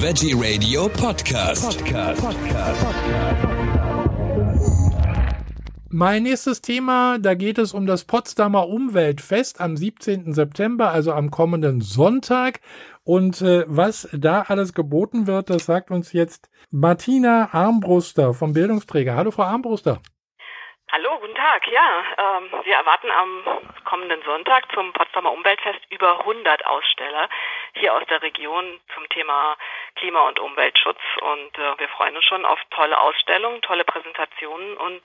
Veggie Radio Podcast. Mein nächstes Thema, da geht es um das Potsdamer Umweltfest am 17. September, also am kommenden Sonntag. Und äh, was da alles geboten wird, das sagt uns jetzt Martina Armbruster vom Bildungsträger. Hallo, Frau Armbruster. Hallo, guten Tag. Ja, ähm, wir erwarten am kommenden Sonntag zum Potsdamer Umweltfest über 100 Aussteller hier aus der Region zum Thema Klima- und Umweltschutz. Und äh, wir freuen uns schon auf tolle Ausstellungen, tolle Präsentationen und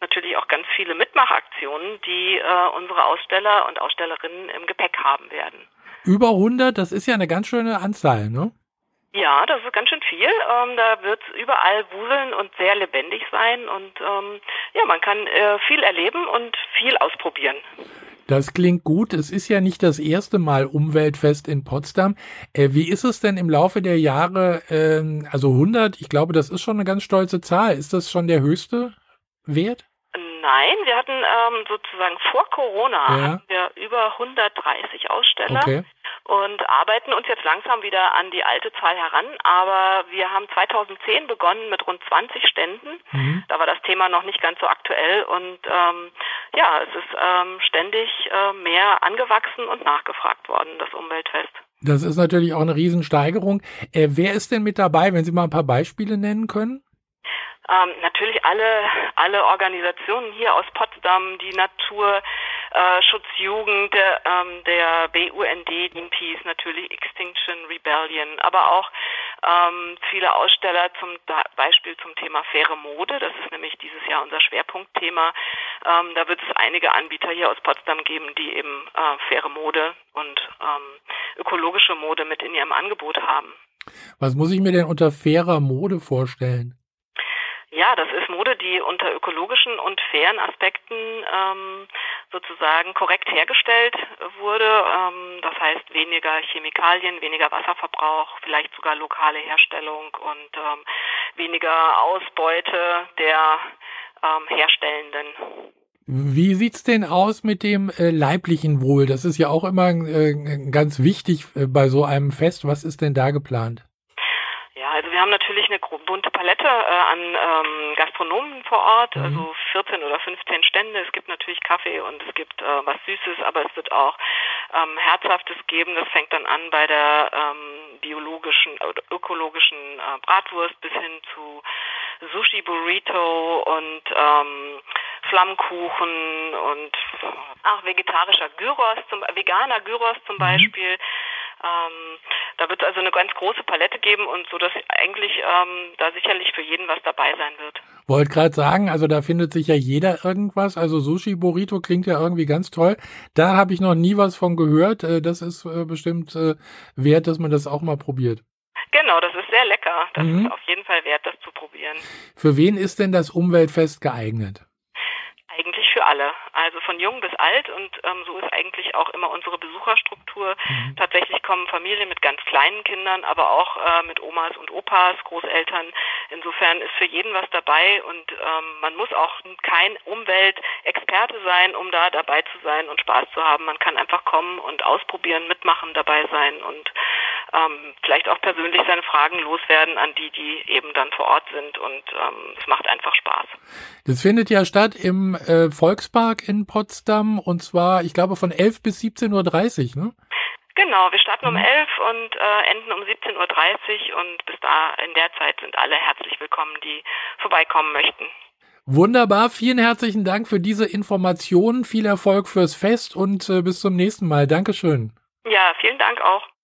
natürlich auch ganz viele Mitmachaktionen, die äh, unsere Aussteller und Ausstellerinnen im Gepäck haben werden. Über 100, das ist ja eine ganz schöne Anzahl, ne? Ja, das ist ganz schön viel. Ähm, da wird überall wuseln und sehr lebendig sein und ähm, ja, man kann äh, viel erleben und viel ausprobieren. Das klingt gut. Es ist ja nicht das erste Mal Umweltfest in Potsdam. Äh, wie ist es denn im Laufe der Jahre, äh, also 100, ich glaube, das ist schon eine ganz stolze Zahl. Ist das schon der höchste Wert? Nein, wir hatten ähm, sozusagen vor Corona ja. hatten wir über 130 Aussteller. Okay und arbeiten uns jetzt langsam wieder an die alte Zahl heran. Aber wir haben 2010 begonnen mit rund 20 Ständen. Mhm. Da war das Thema noch nicht ganz so aktuell und ähm, ja, es ist ähm, ständig äh, mehr angewachsen und nachgefragt worden, das Umweltfest. Das ist natürlich auch eine Riesensteigerung. Äh, wer ist denn mit dabei, wenn Sie mal ein paar Beispiele nennen können? Ähm, natürlich alle, alle Organisationen hier aus Potsdam, die Natur, äh, Schutzjugend, der, ähm, der BUND, Greenpeace, natürlich Extinction Rebellion, aber auch ähm, viele Aussteller zum Beispiel zum Thema faire Mode. Das ist nämlich dieses Jahr unser Schwerpunktthema. Ähm, da wird es einige Anbieter hier aus Potsdam geben, die eben äh, faire Mode und ähm, ökologische Mode mit in ihrem Angebot haben. Was muss ich mir denn unter fairer Mode vorstellen? Ja, das ist Mode, die unter ökologischen und fairen Aspekten ähm, sozusagen korrekt hergestellt wurde. Ähm, das heißt weniger Chemikalien, weniger Wasserverbrauch, vielleicht sogar lokale Herstellung und ähm, weniger Ausbeute der ähm, Herstellenden. Wie sieht's denn aus mit dem äh, leiblichen Wohl? Das ist ja auch immer äh, ganz wichtig äh, bei so einem Fest. Was ist denn da geplant? Wir haben natürlich eine bunte Palette äh, an ähm, Gastronomen vor Ort, mhm. also 14 oder 15 Stände. Es gibt natürlich Kaffee und es gibt äh, was Süßes, aber es wird auch ähm, Herzhaftes geben. Das fängt dann an bei der ähm, biologischen oder ökologischen äh, Bratwurst bis hin zu Sushi Burrito und ähm, Flammkuchen und ach vegetarischer Gyros, zum, veganer Gyros zum mhm. Beispiel. Ähm, da wird es also eine ganz große Palette geben und so, dass eigentlich ähm, da sicherlich für jeden was dabei sein wird. Wollte gerade sagen, also da findet sich ja jeder irgendwas. Also Sushi Burrito klingt ja irgendwie ganz toll. Da habe ich noch nie was von gehört. Äh, das ist äh, bestimmt äh, wert, dass man das auch mal probiert. Genau, das ist sehr lecker. Das mhm. ist auf jeden Fall wert, das zu probieren. Für wen ist denn das Umweltfest geeignet? Für alle, also von jung bis alt und ähm, so ist eigentlich auch immer unsere Besucherstruktur. Mhm. Tatsächlich kommen Familien mit ganz kleinen Kindern, aber auch äh, mit Omas und Opas, Großeltern. Insofern ist für jeden was dabei und ähm, man muss auch kein Umweltexperte sein, um da dabei zu sein und Spaß zu haben. Man kann einfach kommen und ausprobieren, mitmachen, dabei sein und ähm, vielleicht auch persönlich seine Fragen loswerden an die, die eben dann vor Ort sind und ähm, es macht einfach Spaß. Das findet ja statt im äh, Volkspark in Potsdam und zwar, ich glaube, von 11 bis 17.30 Uhr, ne? Genau, wir starten um 11 mhm. und äh, enden um 17.30 Uhr und bis da in der Zeit sind alle herzlich willkommen, die vorbeikommen möchten. Wunderbar, vielen herzlichen Dank für diese Informationen, viel Erfolg fürs Fest und äh, bis zum nächsten Mal. Dankeschön. Ja, vielen Dank auch.